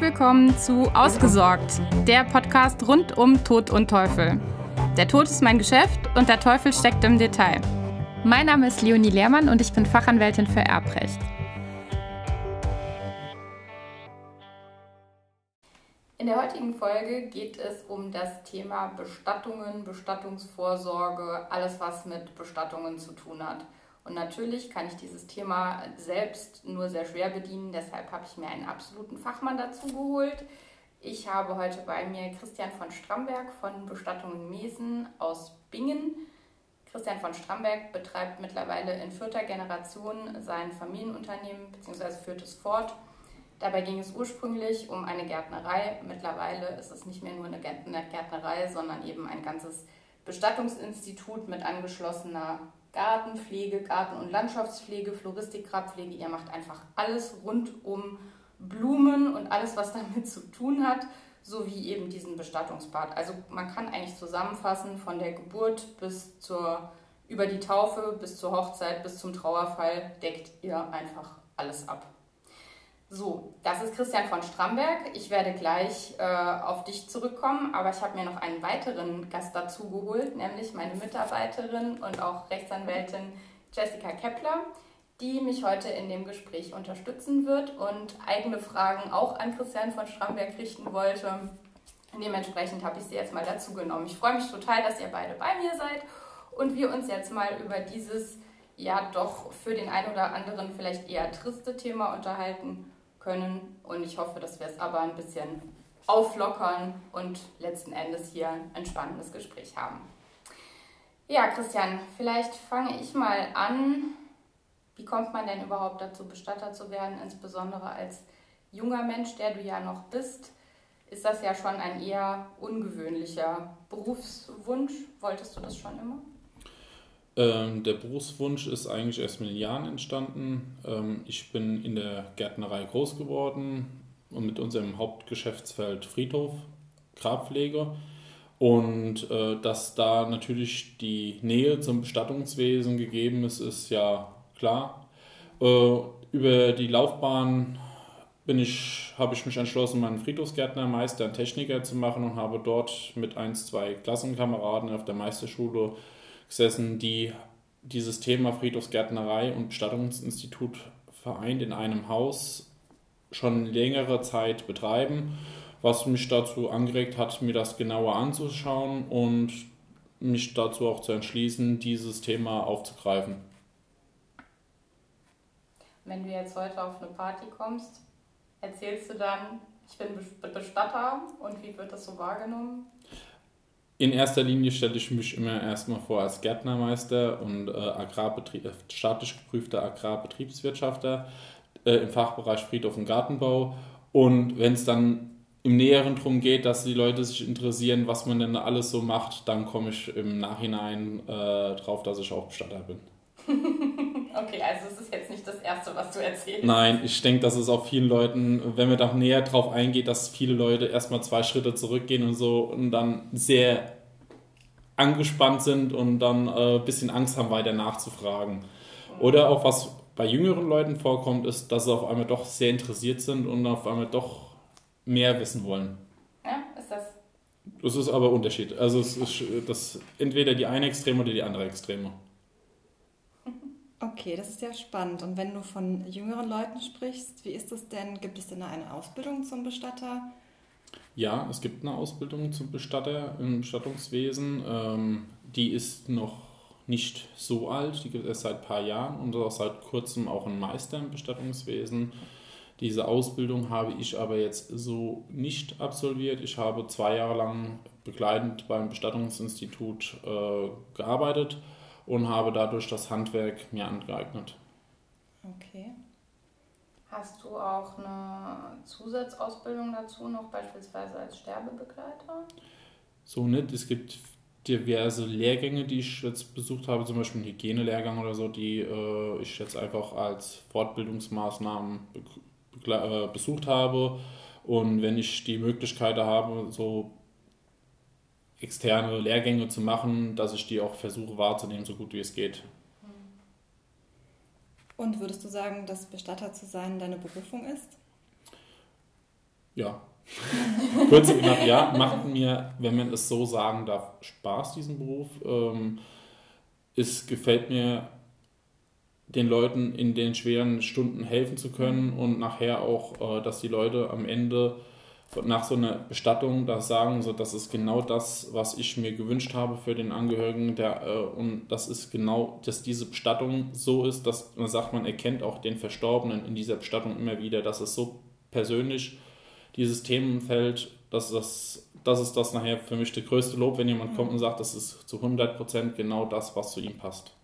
Willkommen zu Ausgesorgt, der Podcast rund um Tod und Teufel. Der Tod ist mein Geschäft und der Teufel steckt im Detail. Mein Name ist Leonie Lehrmann und ich bin Fachanwältin für Erbrecht. In der heutigen Folge geht es um das Thema Bestattungen, Bestattungsvorsorge, alles was mit Bestattungen zu tun hat. Und natürlich kann ich dieses Thema selbst nur sehr schwer bedienen, deshalb habe ich mir einen absoluten Fachmann dazu geholt. Ich habe heute bei mir Christian von Stramberg von Bestattungen Mesen aus Bingen. Christian von Stramberg betreibt mittlerweile in vierter Generation sein Familienunternehmen bzw. führt es fort. Dabei ging es ursprünglich um eine Gärtnerei. Mittlerweile ist es nicht mehr nur eine Gärtnerei, sondern eben ein ganzes Bestattungsinstitut mit angeschlossener Gartenpflege, Garten- und Landschaftspflege, Floristik, Grabpflege. Ihr macht einfach alles rund um Blumen und alles, was damit zu tun hat, sowie eben diesen Bestattungspart. Also man kann eigentlich zusammenfassen, von der Geburt bis zur, über die Taufe bis zur Hochzeit bis zum Trauerfall deckt ihr einfach alles ab. So, das ist Christian von Stramberg. Ich werde gleich äh, auf dich zurückkommen, aber ich habe mir noch einen weiteren Gast dazu geholt, nämlich meine Mitarbeiterin und auch Rechtsanwältin Jessica Kepler, die mich heute in dem Gespräch unterstützen wird und eigene Fragen auch an Christian von Stramberg richten wollte. Dementsprechend habe ich sie jetzt mal dazu genommen. Ich freue mich total, dass ihr beide bei mir seid und wir uns jetzt mal über dieses ja doch für den einen oder anderen vielleicht eher triste Thema unterhalten können. Und ich hoffe, dass wir es aber ein bisschen auflockern und letzten Endes hier ein spannendes Gespräch haben. Ja, Christian, vielleicht fange ich mal an. Wie kommt man denn überhaupt dazu, Bestatter zu werden, insbesondere als junger Mensch, der du ja noch bist? Ist das ja schon ein eher ungewöhnlicher Berufswunsch? Wolltest du das schon immer? Ähm, der Berufswunsch ist eigentlich erst mit den Jahren entstanden. Ähm, ich bin in der Gärtnerei groß geworden und mit unserem Hauptgeschäftsfeld Friedhof, Grabpflege. Und äh, dass da natürlich die Nähe zum Bestattungswesen gegeben ist, ist ja klar. Äh, über die Laufbahn ich, habe ich mich entschlossen, meinen Friedhofsgärtnermeister und Techniker zu machen und habe dort mit ein, zwei Klassenkameraden auf der Meisterschule gesessen, die dieses Thema Friedhofsgärtnerei und Bestattungsinstitut vereint in einem Haus schon längere Zeit betreiben, was mich dazu angeregt hat, mir das genauer anzuschauen und mich dazu auch zu entschließen, dieses Thema aufzugreifen. Wenn du jetzt heute auf eine Party kommst, erzählst du dann, ich bin Bestatter und wie wird das so wahrgenommen? In erster Linie stelle ich mich immer erstmal vor als Gärtnermeister und äh, Agrarbetrieb, äh, staatlich geprüfter Agrarbetriebswirtschafter äh, im Fachbereich Friedhof und Gartenbau. Und wenn es dann im Näheren darum geht, dass die Leute sich interessieren, was man denn alles so macht, dann komme ich im Nachhinein äh, drauf, dass ich auch Bestatter bin. okay, also es ist jetzt nicht das Erste, was du erzählst. Nein, ich denke, dass es auch vielen Leuten, wenn man da näher drauf eingeht, dass viele Leute erstmal zwei Schritte zurückgehen und so und dann sehr angespannt sind und dann äh, ein bisschen Angst haben, weiter nachzufragen. Oder auch was bei jüngeren Leuten vorkommt, ist, dass sie auf einmal doch sehr interessiert sind und auf einmal doch mehr wissen wollen. Ja, ist das? Das ist aber Unterschied. Also es ist das entweder die eine Extreme oder die andere Extreme. Okay, das ist ja spannend. Und wenn du von jüngeren Leuten sprichst, wie ist das denn? Gibt es denn eine Ausbildung zum Bestatter? Ja, es gibt eine Ausbildung zum Bestatter im Bestattungswesen. Ähm, die ist noch nicht so alt, die gibt es erst seit ein paar Jahren und auch seit kurzem auch ein Meister im Bestattungswesen. Diese Ausbildung habe ich aber jetzt so nicht absolviert. Ich habe zwei Jahre lang begleitend beim Bestattungsinstitut äh, gearbeitet und habe dadurch das Handwerk mir angeeignet. Okay. Hast du auch eine Zusatzausbildung dazu, noch beispielsweise als Sterbebegleiter? So nicht. Es gibt diverse Lehrgänge, die ich jetzt besucht habe, zum Beispiel einen Hygienelehrgang oder so, die äh, ich jetzt einfach als Fortbildungsmaßnahmen be äh, besucht habe. Und wenn ich die Möglichkeit habe, so externe Lehrgänge zu machen, dass ich die auch versuche wahrzunehmen, so gut wie es geht. Und würdest du sagen, dass Bestatter zu sein deine Berufung ist? Ja. Kurz gesagt, ja, macht mir, wenn man es so sagen darf, Spaß, diesen Beruf. Ähm, es gefällt mir, den Leuten in den schweren Stunden helfen zu können und nachher auch, äh, dass die Leute am Ende nach so einer Bestattung da sagen, so das ist genau das, was ich mir gewünscht habe für den Angehörigen, der äh, und das ist genau, dass diese Bestattung so ist, dass man sagt, man erkennt auch den Verstorbenen in dieser Bestattung immer wieder, dass es so persönlich dieses Themenfeld, dass das das ist das nachher für mich der größte Lob, wenn jemand kommt und sagt, das ist zu 100% genau das, was zu ihm passt.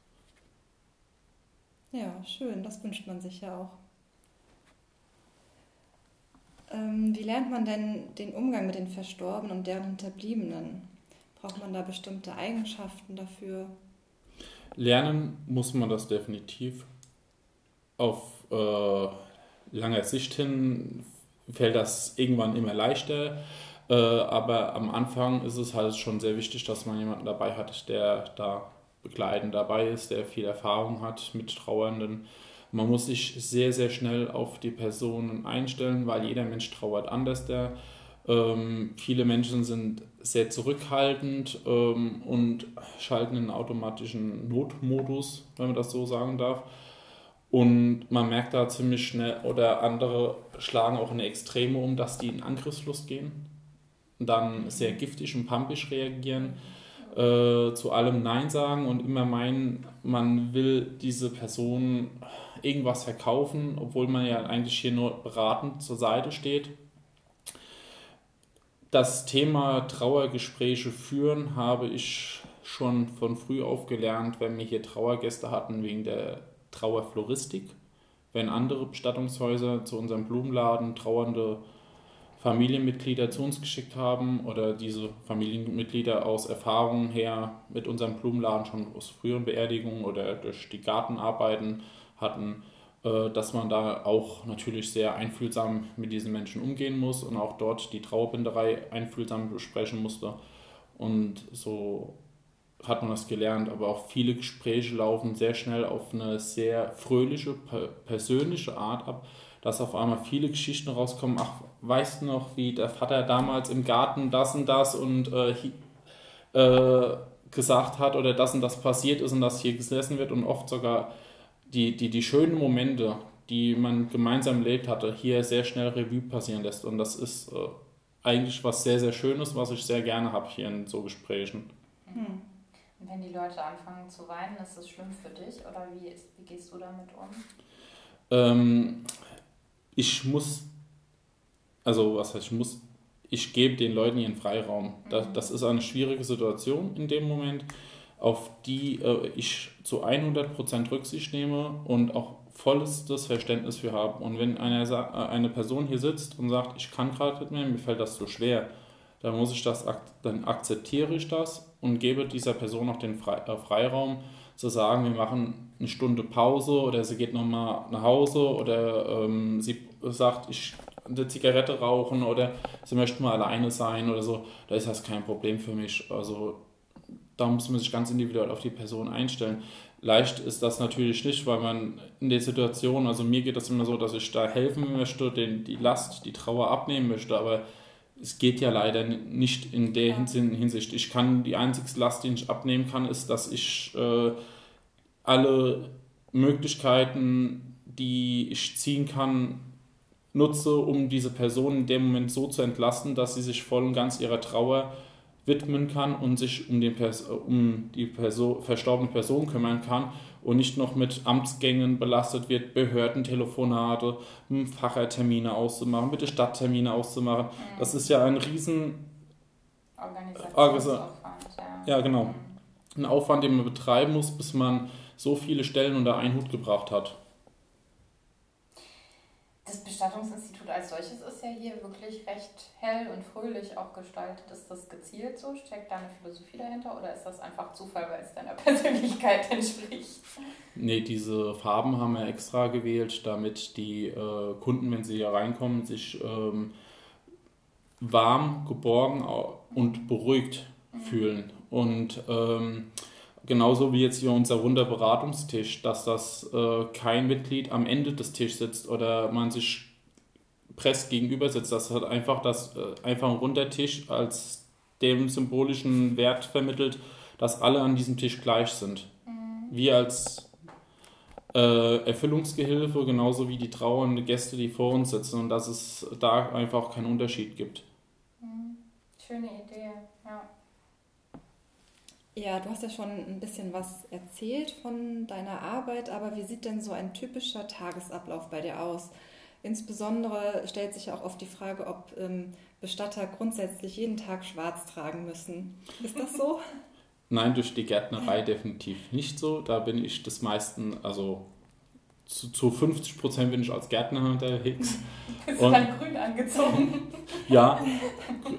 Ja, schön, das wünscht man sich ja auch. Ähm, wie lernt man denn den Umgang mit den Verstorbenen und deren Hinterbliebenen? Braucht man da bestimmte Eigenschaften dafür? Lernen muss man das definitiv. Auf äh, langer Sicht hin fällt das irgendwann immer leichter. Äh, aber am Anfang ist es halt schon sehr wichtig, dass man jemanden dabei hat, der da begleitend dabei ist, der viel Erfahrung hat mit Trauernden man muss sich sehr, sehr schnell auf die Personen einstellen, weil jeder Mensch trauert anders. Der, ähm, viele Menschen sind sehr zurückhaltend ähm, und schalten in automatischen Notmodus, wenn man das so sagen darf. Und man merkt da ziemlich schnell, oder andere schlagen auch in Extreme um, dass die in Angriffslust gehen, dann sehr giftig und pampisch reagieren, äh, zu allem Nein sagen und immer meinen, man will diese Person irgendwas verkaufen, obwohl man ja eigentlich hier nur beratend zur Seite steht. Das Thema Trauergespräche führen habe ich schon von früh auf gelernt, wenn wir hier Trauergäste hatten wegen der Trauerfloristik. Wenn andere Bestattungshäuser zu unserem Blumenladen trauernde Familienmitglieder zu uns geschickt haben oder diese Familienmitglieder aus Erfahrungen her mit unserem Blumenladen schon aus früheren Beerdigungen oder durch die Gartenarbeiten hatten, äh, dass man da auch natürlich sehr einfühlsam mit diesen Menschen umgehen muss und auch dort die Trauerbinderei einfühlsam besprechen musste. Und so hat man das gelernt, aber auch viele Gespräche laufen sehr schnell auf eine sehr fröhliche, persönliche Art ab, dass auf einmal viele Geschichten rauskommen, ach, weißt du noch, wie der Vater damals im Garten das und das und äh, äh, gesagt hat oder das und das passiert ist und das hier gesessen wird und oft sogar die, die, die schönen Momente, die man gemeinsam erlebt hatte, hier sehr schnell Revue passieren lässt. Und das ist äh, eigentlich was sehr, sehr Schönes, was ich sehr gerne habe hier in so Gesprächen. Hm. Und wenn die Leute anfangen zu weinen, ist das schlimm für dich oder wie, ist, wie gehst du damit um? Ähm, ich muss, also was heißt, ich muss, ich gebe den Leuten ihren Freiraum. Das, mhm. das ist eine schwierige Situation in dem Moment auf die äh, ich zu 100% Rücksicht nehme und auch vollstes Verständnis für habe. Und wenn eine, äh, eine Person hier sitzt und sagt, ich kann gerade nicht mehr, mir fällt das so schwer, dann muss ich das, dann akzeptiere ich das und gebe dieser Person auch den äh, Freiraum zu sagen, wir machen eine Stunde Pause oder sie geht nochmal nach Hause oder ähm, sie sagt, ich eine Zigarette rauchen oder sie möchte mal alleine sein oder so, da ist das kein Problem für mich. Also da muss man sich ganz individuell auf die Person einstellen. Leicht ist das natürlich nicht, weil man in der Situation, also mir geht das immer so, dass ich da helfen möchte, den, die Last, die Trauer abnehmen möchte, aber es geht ja leider nicht in der Hinsicht. Ich kann, die einzige Last, die ich abnehmen kann, ist, dass ich äh, alle Möglichkeiten, die ich ziehen kann, nutze, um diese Person in dem Moment so zu entlasten, dass sie sich voll und ganz ihrer Trauer widmen kann und sich um, den Pers um die Perso verstorbene Person kümmern kann und nicht noch mit Amtsgängen belastet wird, Behördentelefonate, Fachertermine auszumachen, bitte Stadttermine auszumachen. Mhm. Das ist ja ein riesen Organisationsaufwand. Ja. ja, genau. Ein Aufwand, den man betreiben muss, bis man so viele Stellen unter einen Hut gebracht hat. Das Bestattungsinstitut als solches ist ja hier wirklich recht hell und fröhlich auch gestaltet. Ist das gezielt so? Steckt da eine Philosophie dahinter oder ist das einfach Zufall, weil es deiner Persönlichkeit entspricht? Nee, diese Farben haben wir extra gewählt, damit die äh, Kunden, wenn sie hier reinkommen, sich ähm, warm, geborgen und beruhigt mhm. fühlen. Und ähm, genauso wie jetzt hier unser runder Beratungstisch, dass das äh, kein Mitglied am Ende des Tisches sitzt oder man sich Press gegenüber sitzt. Das hat einfach das äh, einfach ein runder Tisch als dem symbolischen Wert vermittelt, dass alle an diesem Tisch gleich sind. Mhm. Wir als äh, Erfüllungsgehilfe, genauso wie die trauernde Gäste, die vor uns sitzen und dass es da einfach keinen Unterschied gibt. Mhm. Schöne Idee, ja. Ja, du hast ja schon ein bisschen was erzählt von deiner Arbeit, aber wie sieht denn so ein typischer Tagesablauf bei dir aus? Insbesondere stellt sich ja auch oft die Frage, ob ähm, Bestatter grundsätzlich jeden Tag schwarz tragen müssen. Ist das so? Nein, durch die Gärtnerei definitiv nicht so. Da bin ich das meisten, also zu, zu 50 Prozent bin ich als Gärtner unterwegs. Bist du dann grün angezogen? ja,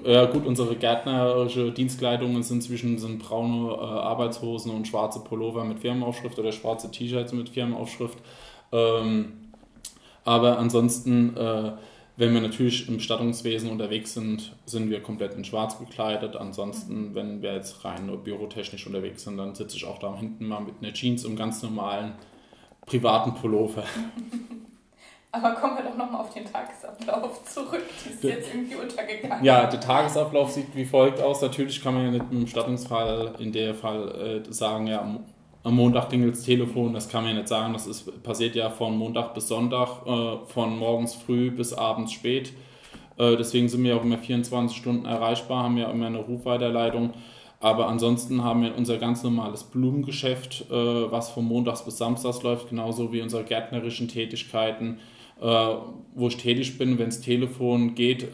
ja, gut, unsere gärtnerische Dienstkleidungen sind inzwischen sind braune äh, Arbeitshosen und schwarze Pullover mit Firmenaufschrift oder schwarze T-Shirts mit Firmenaufschrift. Ähm, aber ansonsten äh, wenn wir natürlich im Bestattungswesen unterwegs sind, sind wir komplett in schwarz gekleidet. Ansonsten, wenn wir jetzt rein nur bürotechnisch unterwegs sind, dann sitze ich auch da hinten mal mit einer Jeans und ganz normalen privaten Pullover. Aber kommen wir doch nochmal auf den Tagesablauf zurück. Die ist der, jetzt irgendwie untergegangen. Ja, der Tagesablauf sieht wie folgt aus. Natürlich kann man ja nicht im Bestattungsfall in der Fall äh, sagen, ja, am Montag klingelt das Telefon, das kann man ja nicht sagen, das ist, passiert ja von Montag bis Sonntag, äh, von morgens früh bis abends spät. Äh, deswegen sind wir auch immer 24 Stunden erreichbar, haben ja immer eine Rufweiterleitung. Aber ansonsten haben wir unser ganz normales Blumengeschäft, äh, was von Montags bis Samstags läuft, genauso wie unsere gärtnerischen Tätigkeiten, äh, wo ich tätig bin, wenn das Telefon geht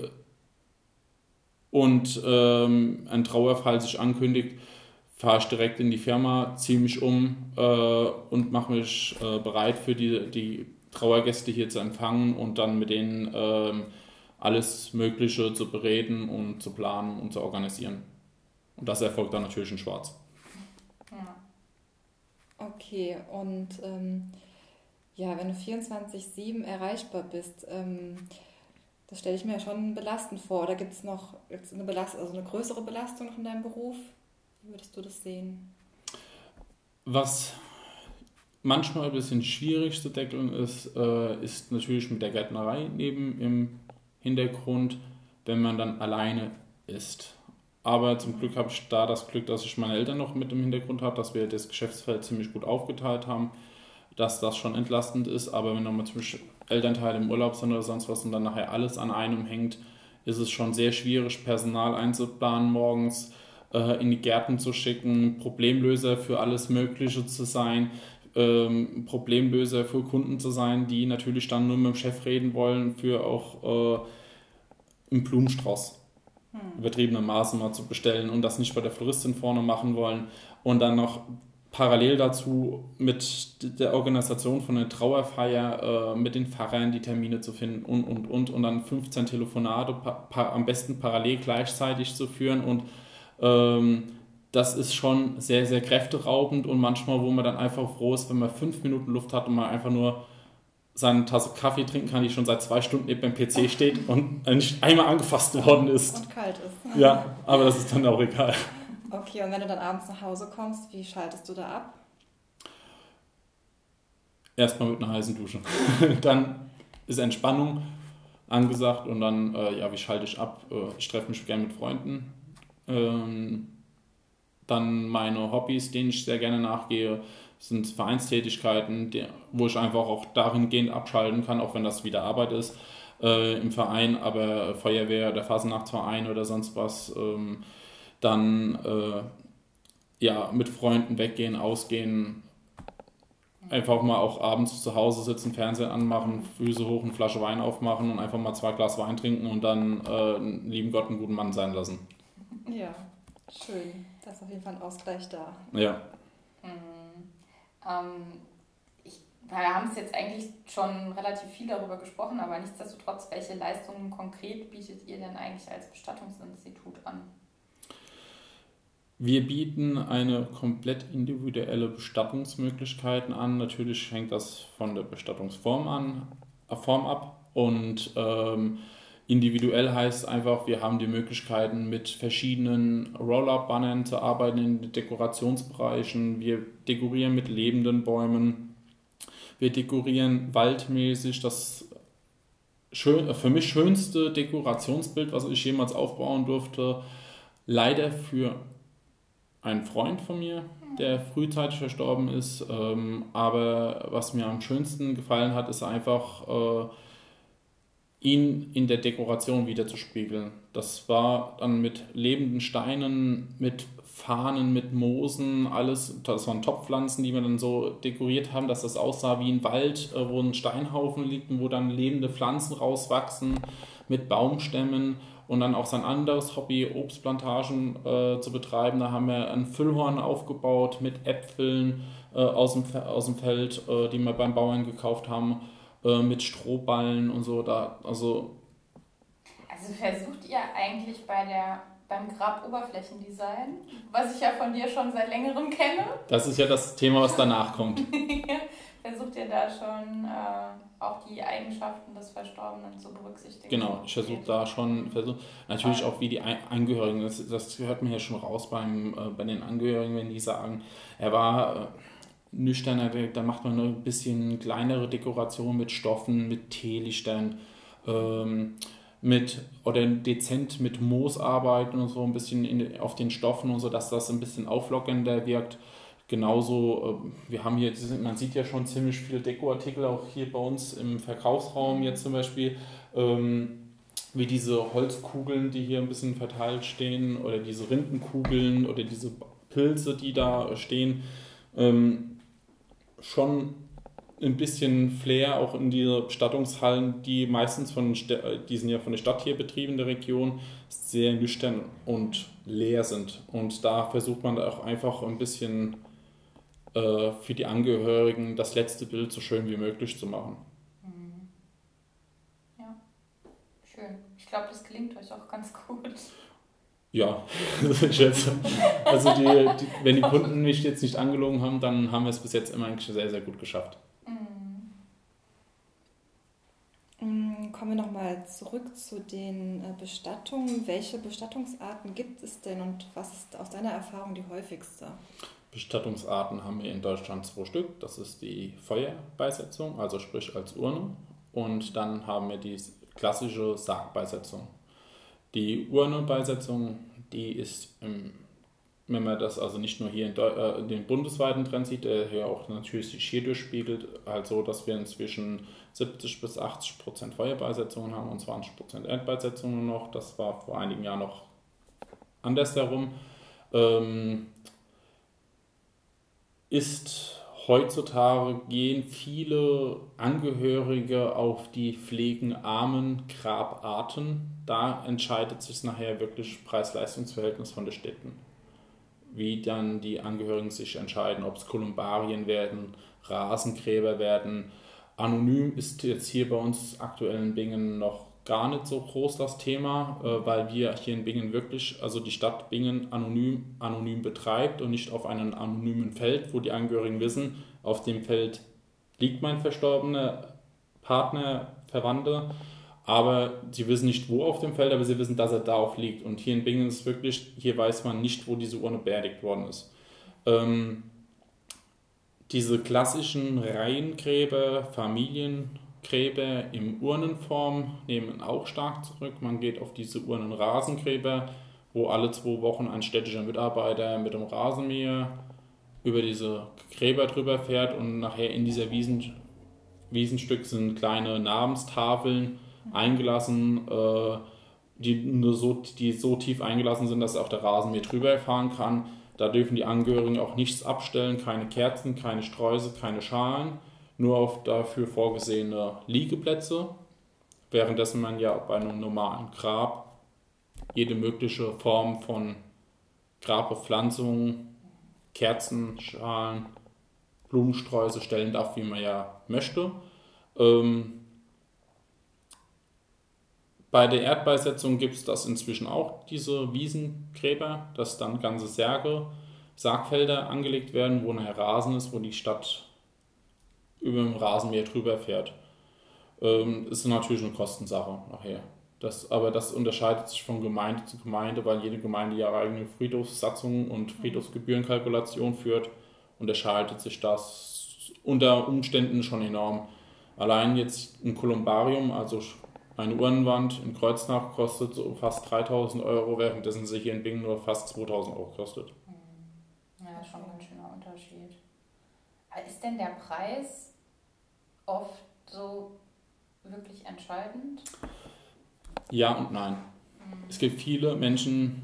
und ähm, ein Trauerfall sich ankündigt, fahre ich direkt in die Firma, ziehe mich um äh, und mache mich äh, bereit für die, die Trauergäste hier zu empfangen und dann mit denen äh, alles Mögliche zu bereden und zu planen und zu organisieren. Und das erfolgt dann natürlich in Schwarz. Ja. Okay, und ähm, ja, wenn du 24-7 erreichbar bist, ähm, das stelle ich mir ja schon belastend vor. Oder gibt es noch gibt's eine, Belast also eine größere Belastung noch in deinem Beruf? Wie würdest du das sehen? Was manchmal ein bisschen schwierig zu deckeln ist, äh, ist natürlich mit der Gärtnerei neben im Hintergrund, wenn man dann alleine ist. Aber zum Glück habe ich da das Glück, dass ich meine Eltern noch mit im Hintergrund habe, dass wir das Geschäftsfeld ziemlich gut aufgeteilt haben, dass das schon entlastend ist. Aber wenn dann mal zum Beispiel Elternteile im Urlaub sind oder sonst was und dann nachher alles an einem hängt, ist es schon sehr schwierig, Personal einzuplanen morgens äh, in die Gärten zu schicken, Problemlöser für alles Mögliche zu sein, ähm, Problemlöser für Kunden zu sein, die natürlich dann nur mit dem Chef reden wollen, für auch äh, einen Blumenstrauß hm. übertriebenermaßen mal zu bestellen und das nicht bei der Floristin vorne machen wollen. Und dann noch parallel dazu mit der Organisation von einer Trauerfeier äh, mit den Pfarrern die Termine zu finden und und und. Und dann 15 Telefonate am besten parallel gleichzeitig zu führen. Und ähm, das ist schon sehr, sehr kräfteraubend und manchmal, wo man dann einfach froh ist, wenn man fünf Minuten Luft hat und man einfach nur seine Tasse Kaffee trinken kann, die schon seit zwei Stunden neben dem PC steht und nicht einmal angefasst worden ist. Und kalt ist. Ja, aber das ist dann auch egal. Okay, und wenn du dann abends nach Hause kommst, wie schaltest du da ab? Erstmal mit einer heißen Dusche. dann ist Entspannung angesagt und dann, äh, ja, wie schalte ich ab? Äh, ich treffe mich gerne mit Freunden, ähm, dann meine Hobbys, denen ich sehr gerne nachgehe, sind Vereinstätigkeiten, die, wo ich einfach auch dahingehend abschalten kann, auch wenn das wieder Arbeit ist äh, im Verein, aber Feuerwehr, der Fasernachtsverein oder sonst was, ähm, dann äh, ja mit Freunden weggehen, ausgehen, einfach mal auch abends zu Hause sitzen, Fernsehen anmachen, Füße hoch, eine Flasche Wein aufmachen und einfach mal zwei Glas Wein trinken und dann äh, lieben Gott einen guten Mann sein lassen. Ja, schön. Da ist auf jeden Fall ein Ausgleich da. Ja. Mhm. Ähm, ich, wir haben es jetzt eigentlich schon relativ viel darüber gesprochen, aber nichtsdestotrotz, welche Leistungen konkret bietet ihr denn eigentlich als Bestattungsinstitut an? Wir bieten eine komplett individuelle Bestattungsmöglichkeiten an. Natürlich hängt das von der Bestattungsform an, Form ab und ähm, Individuell heißt einfach, wir haben die Möglichkeiten, mit verschiedenen Roll-Up-Bannern zu arbeiten in den Dekorationsbereichen. Wir dekorieren mit lebenden Bäumen. Wir dekorieren waldmäßig. Das schön, für mich schönste Dekorationsbild, was ich jemals aufbauen durfte. Leider für einen Freund von mir, der frühzeitig verstorben ist. Ähm, aber was mir am schönsten gefallen hat, ist einfach, äh, ihn in der Dekoration wiederzuspiegeln. Das war dann mit lebenden Steinen, mit Fahnen, mit Moosen, alles, das waren Topfpflanzen, die wir dann so dekoriert haben, dass das aussah wie ein Wald, äh, wo ein Steinhaufen liegt und wo dann lebende Pflanzen rauswachsen mit Baumstämmen und dann auch sein anderes Hobby, Obstplantagen äh, zu betreiben. Da haben wir ein Füllhorn aufgebaut mit Äpfeln äh, aus, dem, aus dem Feld, äh, die wir beim Bauern gekauft haben, äh, mit Strohballen und so. Da, also, also versucht ihr eigentlich bei der beim Graboberflächendesign, was ich ja von dir schon seit längerem kenne. Das ist ja das Thema, was danach kommt. versucht ihr da schon äh, auch die Eigenschaften des Verstorbenen zu berücksichtigen? Genau, ich versuche da schon, versuch, natürlich auch wie die Angehörigen, das, das hört man ja schon raus beim, äh, bei den Angehörigen, wenn die sagen, er war äh, nüchterner, da macht man ein bisschen kleinere Dekoration mit Stoffen, mit Teelichtern. Ähm, mit oder dezent mit Moos arbeiten und so ein bisschen in, auf den Stoffen und so, dass das ein bisschen auflockender wirkt. Genauso, äh, wir haben hier, man sieht ja schon ziemlich viele Dekoartikel auch hier bei uns im Verkaufsraum jetzt zum Beispiel, ähm, wie diese Holzkugeln, die hier ein bisschen verteilt stehen oder diese Rindenkugeln oder diese Pilze, die da stehen. Ähm, schon ein bisschen Flair auch in diese Bestattungshallen, die meistens von, die sind ja von der Stadt hier betrieben, der Region, sehr nüchtern und leer sind. Und da versucht man auch einfach ein bisschen äh, für die Angehörigen das letzte Bild so schön wie möglich zu machen. Mhm. Ja, schön. Ich glaube, das gelingt euch auch ganz gut. Ja, ich schätze. Also die, die, wenn die Kunden mich jetzt nicht angelogen haben, dann haben wir es bis jetzt immer eigentlich sehr, sehr gut geschafft. kommen wir nochmal zurück zu den äh, Bestattungen. Welche Bestattungsarten gibt es denn und was ist aus deiner Erfahrung die häufigste? Bestattungsarten haben wir in Deutschland zwei Stück. Das ist die Feuerbeisetzung, also sprich als Urne. Und dann haben wir die klassische Sargbeisetzung. Die Urnebeisetzung, die ist wenn man das also nicht nur hier in, äh, den bundesweiten Trend sieht, der hier auch natürlich sich hier durchspiegelt, halt so, dass wir inzwischen 70 bis 80 Prozent Feuerbeisetzungen haben und 20 Prozent Erdbeisetzungen noch. Das war vor einigen Jahren noch andersherum. Ähm, ist heutzutage gehen viele Angehörige auf die pflegenarmen Grabarten. Da entscheidet sich nachher wirklich Preis-Leistungs-Verhältnis von den Städten wie dann die Angehörigen sich entscheiden, ob es Kolumbarien werden, Rasengräber werden. Anonym ist jetzt hier bei uns aktuell in Bingen noch gar nicht so groß das Thema, äh, weil wir hier in Bingen wirklich, also die Stadt Bingen anonym, anonym betreibt und nicht auf einem anonymen Feld, wo die Angehörigen wissen, auf dem Feld liegt mein verstorbener Partner, Verwandte aber sie wissen nicht, wo auf dem Feld, aber sie wissen, dass er da auch liegt. Und hier in Bingen ist wirklich, hier weiß man nicht, wo diese Urne beerdigt worden ist. Ähm, diese klassischen Reihengräber, Familiengräber in Urnenform nehmen auch stark zurück. Man geht auf diese Urnenrasengräber, wo alle zwei Wochen ein städtischer Mitarbeiter mit dem Rasenmäher über diese Gräber drüber fährt und nachher in dieser Wiesen, Wiesenstück sind kleine Namenstafeln eingelassen, äh, die, nur so, die so tief eingelassen sind, dass auch der Rasenmäher drüber fahren kann. Da dürfen die Angehörigen auch nichts abstellen, keine Kerzen, keine Streusel, keine Schalen, nur auf dafür vorgesehene Liegeplätze, währenddessen man ja bei einem normalen Grab jede mögliche Form von Grabbepflanzung, Kerzen, Schalen, Blumensträuße stellen darf, wie man ja möchte. Ähm, bei der Erdbeisetzung gibt es das inzwischen auch, diese Wiesengräber, dass dann ganze Särge, Sargfelder angelegt werden, wo nachher Rasen ist, wo die Stadt über dem Rasenmäher drüber fährt. Ähm, ist natürlich eine Kostensache nachher. Das, aber das unterscheidet sich von Gemeinde zu Gemeinde, weil jede Gemeinde ihre eigene Friedhofssatzung und Friedhofsgebührenkalkulation führt, unterscheidet sich das unter Umständen schon enorm. Allein jetzt ein Kolumbarium, also Eine Uhrenwand in Kreuznach kostet so fast 3000 Euro, währenddessen sie hier in Bingen nur fast 2000 Euro kostet. Hm. Ja, schon ein ganz schöner Unterschied. Ist denn der Preis oft so wirklich entscheidend? Ja und nein. Mhm. Es gibt viele Menschen,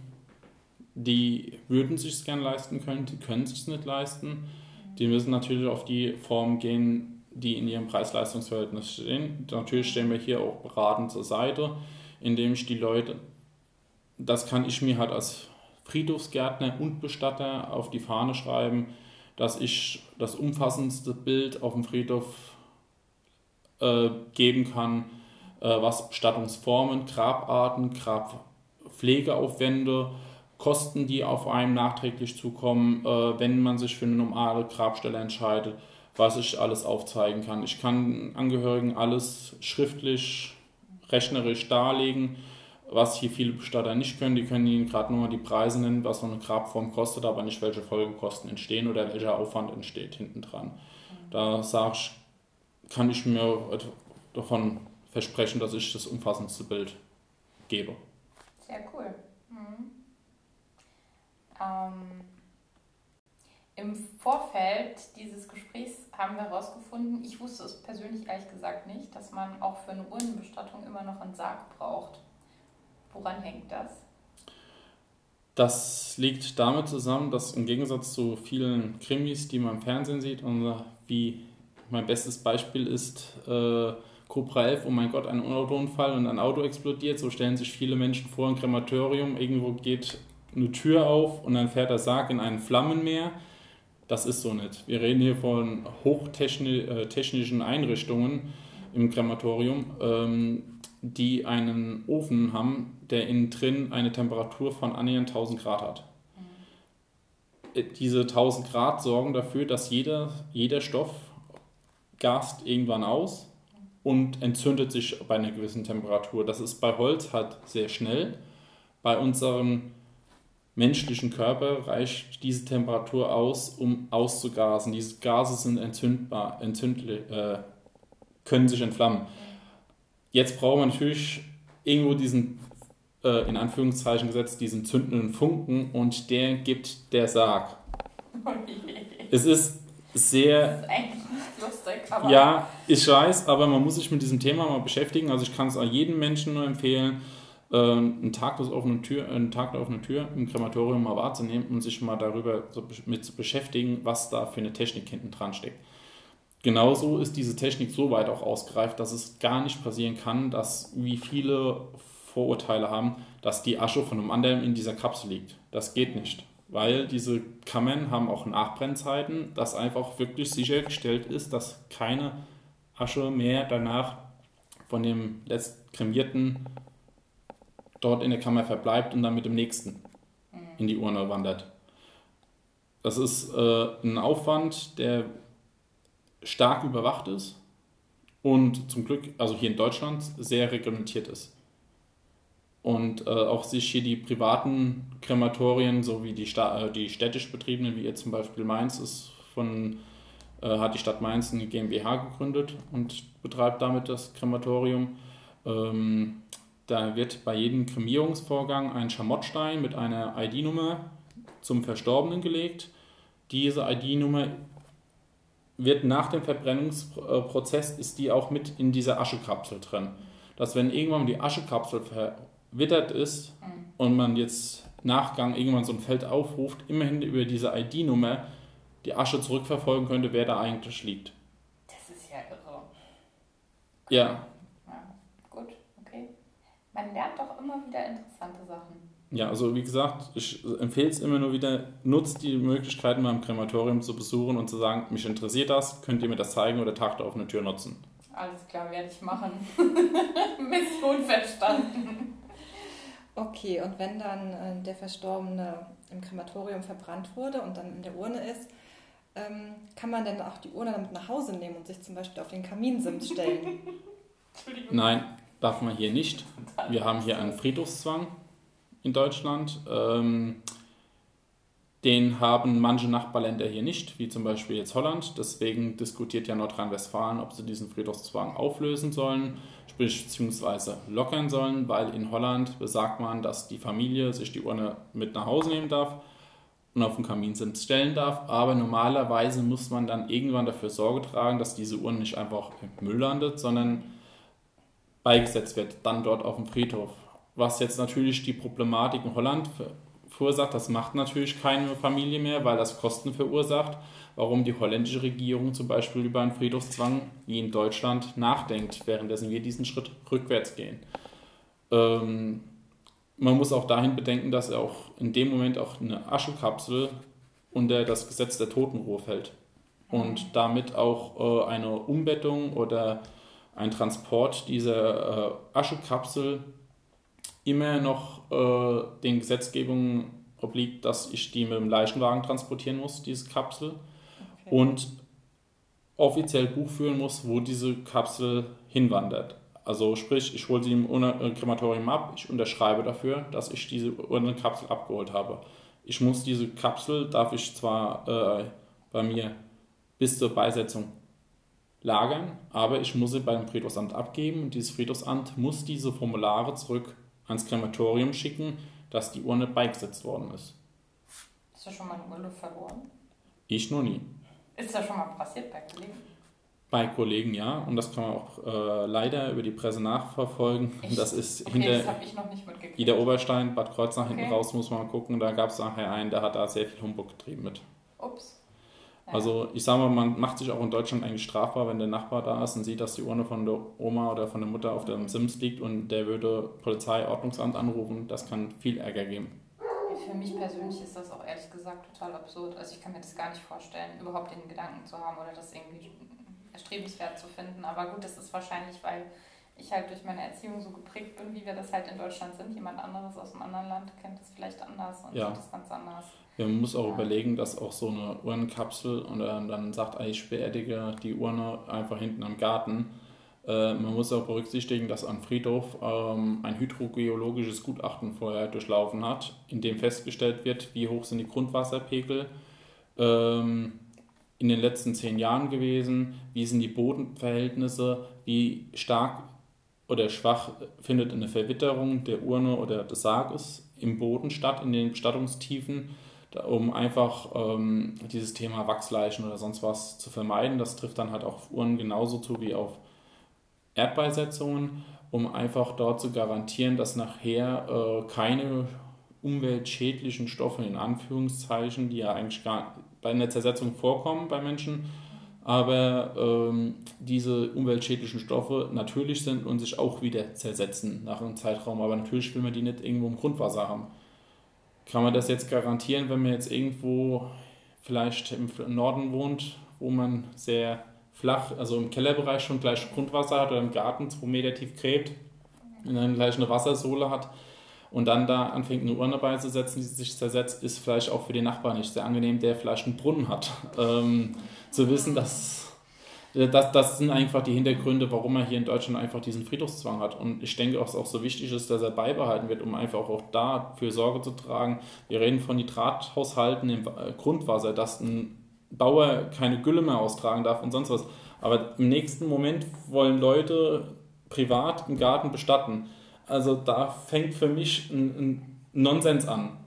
die würden sich es gern leisten können, die können es sich nicht leisten. Mhm. Die müssen natürlich auf die Form gehen, die in ihrem Preis-Leistungs-Verhältnis stehen. Natürlich stehen wir hier auch beratend zur Seite, indem ich die Leute, das kann ich mir halt als Friedhofsgärtner und Bestatter auf die Fahne schreiben, dass ich das umfassendste Bild auf dem Friedhof äh, geben kann, äh, was Bestattungsformen, Grabarten, Grabpflegeaufwände, Kosten, die auf einem nachträglich zukommen, äh, wenn man sich für eine normale Grabstelle entscheidet, was ich alles aufzeigen kann. Ich kann Angehörigen alles schriftlich, rechnerisch darlegen, was hier viele Bestatter nicht können. Die können Ihnen gerade nur mal die Preise nennen, was so eine Grabform kostet, aber nicht welche Folgekosten entstehen oder welcher Aufwand entsteht hinten dran. Da sage ich, kann ich mir davon versprechen, dass ich das umfassendste Bild gebe. Sehr cool. Mhm. Ähm, Im Vorfeld dieses Gesprächs haben wir herausgefunden, ich wusste es persönlich ehrlich gesagt nicht, dass man auch für eine Urnenbestattung immer noch einen Sarg braucht. Woran hängt das? Das liegt damit zusammen, dass im Gegensatz zu vielen Krimis, die man im Fernsehen sieht, und wie mein bestes Beispiel ist äh, Cobra 11, oh mein Gott, ein Autounfall und ein Auto explodiert, so stellen sich viele Menschen vor, ein Krematorium, irgendwo geht eine Tür auf und dann fährt der Sarg in ein Flammenmeer. Das ist so nicht. Wir reden hier von hochtechnischen äh, Einrichtungen im Krematorium, ähm, die einen Ofen haben, der innen drin eine Temperatur von annähernd 1000 Grad hat. Mhm. Diese 1000 Grad sorgen dafür, dass jeder, jeder Stoff gast irgendwann aus und entzündet sich bei einer gewissen Temperatur. Das ist bei Holz halt sehr schnell. Bei unserem menschlichen Körper reicht diese Temperatur aus, um auszugasen. Diese Gase sind entzündbar, entzündlich, äh, können sich entflammen. Jetzt braucht man natürlich irgendwo diesen, äh, in Anführungszeichen gesetzt, diesen zündenden Funken und der gibt der Sarg. Es ist sehr. Lustig, aber. Ja, ich weiß, aber man muss sich mit diesem Thema mal beschäftigen. Also ich kann es auch jedem Menschen nur empfehlen, ähm, einen Tag, der offenen Tür, einen Tag der offenen Tür im Krematorium mal wahrzunehmen und sich mal darüber so mit zu beschäftigen, was da für eine Technik hinten dran steckt. Genauso ist diese Technik so weit auch ausgereift, dass es gar nicht passieren kann, dass wie viele Vorurteile haben, dass die Asche von einem anderen in dieser Kapsel liegt. Das geht nicht weil diese Kammern haben auch Nachbrennzeiten, dass einfach wirklich sichergestellt ist, dass keine Asche mehr danach von dem letzt kremierten dort in der Kammer verbleibt und dann mit dem nächsten in die Urne wandert. Das ist äh, ein Aufwand, der stark überwacht ist und zum Glück, also hier in Deutschland, sehr reglementiert ist und äh, auch sich hier die privaten Krematorien sowie die, Sta äh, die städtisch betriebenen, wie jetzt zum Beispiel Mainz, ist von, äh, hat die Stadt Mainz eine GmbH gegründet und betreibt damit das Krematorium. Ähm, da wird bei jedem Kremierungsvorgang ein Schamottstein mit einer ID-Nummer zum Verstorbenen gelegt. Diese ID-Nummer wird nach dem Verbrennungsprozess ist die auch mit in dieser Aschekapsel drin. Dass wenn irgendwann die Aschekapsel ver wittert ist mhm. und man jetzt Nachgang irgendwann so ein Feld aufruft, immerhin über diese ID-Nummer die Asche zurückverfolgen könnte, wer da eigentlich liegt. Das ist ja irre. Ja. ja. Gut, okay. Man lernt doch immer wieder interessante Sachen. Ja, also wie gesagt, ich empfehle es immer nur wieder, nutzt die Möglichkeit, mal im Krematorium zu besuchen und zu sagen, mich interessiert das, könnt ihr mir das zeigen oder Tag der offenen Tür nutzen. Alles klar, werde ich machen. Mission verstanden. Okay, und wenn dann äh, der Verstorbene im Krematorium verbrannt wurde und dann in der Urne ist, ähm, kann man dann auch die Urne damit nach Hause nehmen und sich zum Beispiel auf den Kaminsims stellen? Nein, darf man hier nicht. Wir haben hier einen Friedhofszwang in Deutschland. Ähm, Den haben manche Nachbarländer hier nicht, wie zum Beispiel jetzt Holland. Deswegen diskutiert ja Nordrhein-Westfalen, ob sie diesen Friedhofszwang auflösen sollen, beziehungsweise lockern sollen, weil in Holland besagt man, dass die Familie sich die Urne mit nach Hause nehmen darf und auf dem Kaminsims stellen darf. Aber normalerweise muss man dann irgendwann dafür Sorge tragen, dass diese Urne nicht einfach im Müll landet, sondern beigesetzt wird, dann dort auf dem Friedhof. Was jetzt natürlich die Problematik in Holland verursacht, das macht natürlich keine Familie mehr, weil das Kosten verursacht. Warum die holländische Regierung zum Beispiel über einen Friedhofszwang wie in Deutschland nachdenkt, währenddessen wir diesen Schritt rückwärts gehen. Ähm, man muss auch dahin bedenken, dass auch in dem Moment auch eine Aschekapsel unter das Gesetz der Totenruhe fällt und damit auch äh, eine Umbettung oder ein Transport dieser äh, Aschekapsel immer noch äh, den Gesetzgebungen obliegt, dass ich die mit dem Leichenwagen transportieren muss, diese Kapsel, okay. und offiziell Buch führen muss, wo diese Kapsel hinwandert. Also sprich, ich hole sie im äh, Krematorium ab, ich unterschreibe dafür, dass ich diese Urnenkapsel abgeholt habe. Ich muss diese Kapsel, darf ich zwar äh, bei mir bis zur Beisetzung lagern, aber ich muss sie beim Friedhofsamt abgeben und dieses Friedhofsamt muss diese Formulare zurück ans Krematorium schicken, dass die Urne beigesetzt worden ist. Hast du schon mal eine Urne verloren? Ich noch nie. Ist das schon mal passiert bei Kollegen? Bei Kollegen ja, und das kann man auch äh, leider über die Presse nachverfolgen. Echt? Das ist okay, hinter das ich noch nicht mitgekriegt. Ida Oberstein, Bad Kreuznach okay. hinten raus, muss man mal gucken. Da gab es nachher einen, der hat da sehr viel Humbug getrieben mit. Also ich sage mal, man macht sich auch in Deutschland eigentlich strafbar, wenn der Nachbar da ist und sieht, dass die Urne von der Oma oder von der Mutter auf dem Sims liegt und der würde Polizeiordnungsamt anrufen. Das kann viel Ärger geben. Für mich persönlich ist das auch ehrlich gesagt total absurd. Also ich kann mir das gar nicht vorstellen, überhaupt den Gedanken zu haben oder das irgendwie erstrebenswert zu finden. Aber gut, das ist wahrscheinlich, weil ich halt durch meine Erziehung so geprägt bin, wie wir das halt in Deutschland sind. Jemand anderes aus einem anderen Land kennt das vielleicht anders und ja. sieht das ganz anders. Man muss auch überlegen, dass auch so eine Urnenkapsel und dann sagt, ich beerdige die Urne einfach hinten am Garten. Äh, man muss auch berücksichtigen, dass am Friedhof ähm, ein hydrogeologisches Gutachten vorher durchlaufen hat, in dem festgestellt wird, wie hoch sind die Grundwasserpegel. Ähm, in den letzten zehn Jahren gewesen? Wie sind die Bodenverhältnisse? Wie stark oder schwach findet eine Verwitterung der Urne oder des Sarges im Boden statt, in den Bestattungstiefen, um einfach ähm, dieses Thema Wachsleichen oder sonst was zu vermeiden. Das trifft dann halt auch auf Urnen genauso zu wie auf Erdbeisetzungen, um einfach dort zu garantieren, dass nachher äh, keine umweltschädlichen Stoffe in Anführungszeichen, die ja eigentlich gar bei einer Zersetzung vorkommen bei Menschen, aber ähm, diese umweltschädlichen Stoffe natürlich sind und sich auch wieder zersetzen nach einem Zeitraum. Aber natürlich will man die nicht irgendwo im Grundwasser haben. Kann man das jetzt garantieren, wenn man jetzt irgendwo vielleicht im Norden wohnt, wo man sehr flach, also im Kellerbereich schon gleich Grundwasser hat oder im Garten zwei Meter tief gräbt und dann gleich eine Wassersohle hat, und dann da anfängt eine Urne beizusetzen, die sich zersetzt, ist vielleicht auch für den Nachbarn nicht sehr angenehm, der vielleicht einen Brunnen hat. Ähm, zu wissen, dass das, das sind einfach die Hintergründe, warum er hier in Deutschland einfach diesen Friedhofszwang hat. Und ich denke, dass es auch so wichtig ist, dass er beibehalten wird, um einfach auch dafür Sorge zu tragen. Wir reden von Nitrathaushalten im Grundwasser, dass ein Bauer keine Gülle mehr austragen darf und sonst was. Aber im nächsten Moment wollen Leute privat im Garten bestatten. Also da fängt für mich ein, ein Nonsens an.